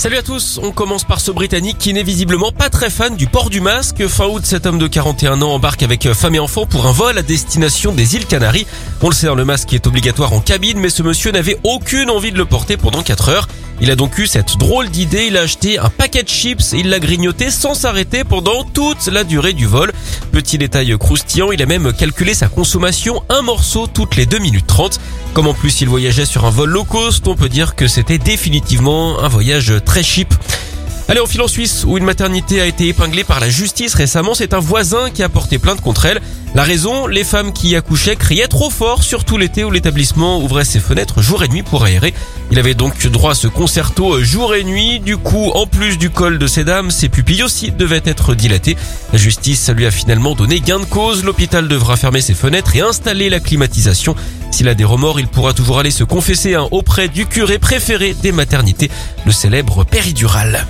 Salut à tous, on commence par ce Britannique qui n'est visiblement pas très fan du port du masque. Fin août, cet homme de 41 ans embarque avec femme et enfant pour un vol à destination des îles Canaries. On le sait, hein, le masque est obligatoire en cabine, mais ce monsieur n'avait aucune envie de le porter pendant 4 heures. Il a donc eu cette drôle d'idée, il a acheté un paquet de chips et il l'a grignoté sans s'arrêter pendant toute la durée du vol. Petit détail croustillant, il a même calculé sa consommation, un morceau toutes les 2 minutes 30. Comme en plus il voyageait sur un vol low cost, on peut dire que c'était définitivement un voyage très cheap. Allez, on file en Suisse, où une maternité a été épinglée par la justice récemment. C'est un voisin qui a porté plainte contre elle. La raison, les femmes qui y accouchaient criaient trop fort, surtout l'été où l'établissement ouvrait ses fenêtres jour et nuit pour aérer. Il avait donc droit à ce concerto jour et nuit. Du coup, en plus du col de ces dames, ses pupilles aussi devaient être dilatées. La justice lui a finalement donné gain de cause. L'hôpital devra fermer ses fenêtres et installer la climatisation. S'il a des remords, il pourra toujours aller se confesser hein, auprès du curé préféré des maternités, le célèbre péridural.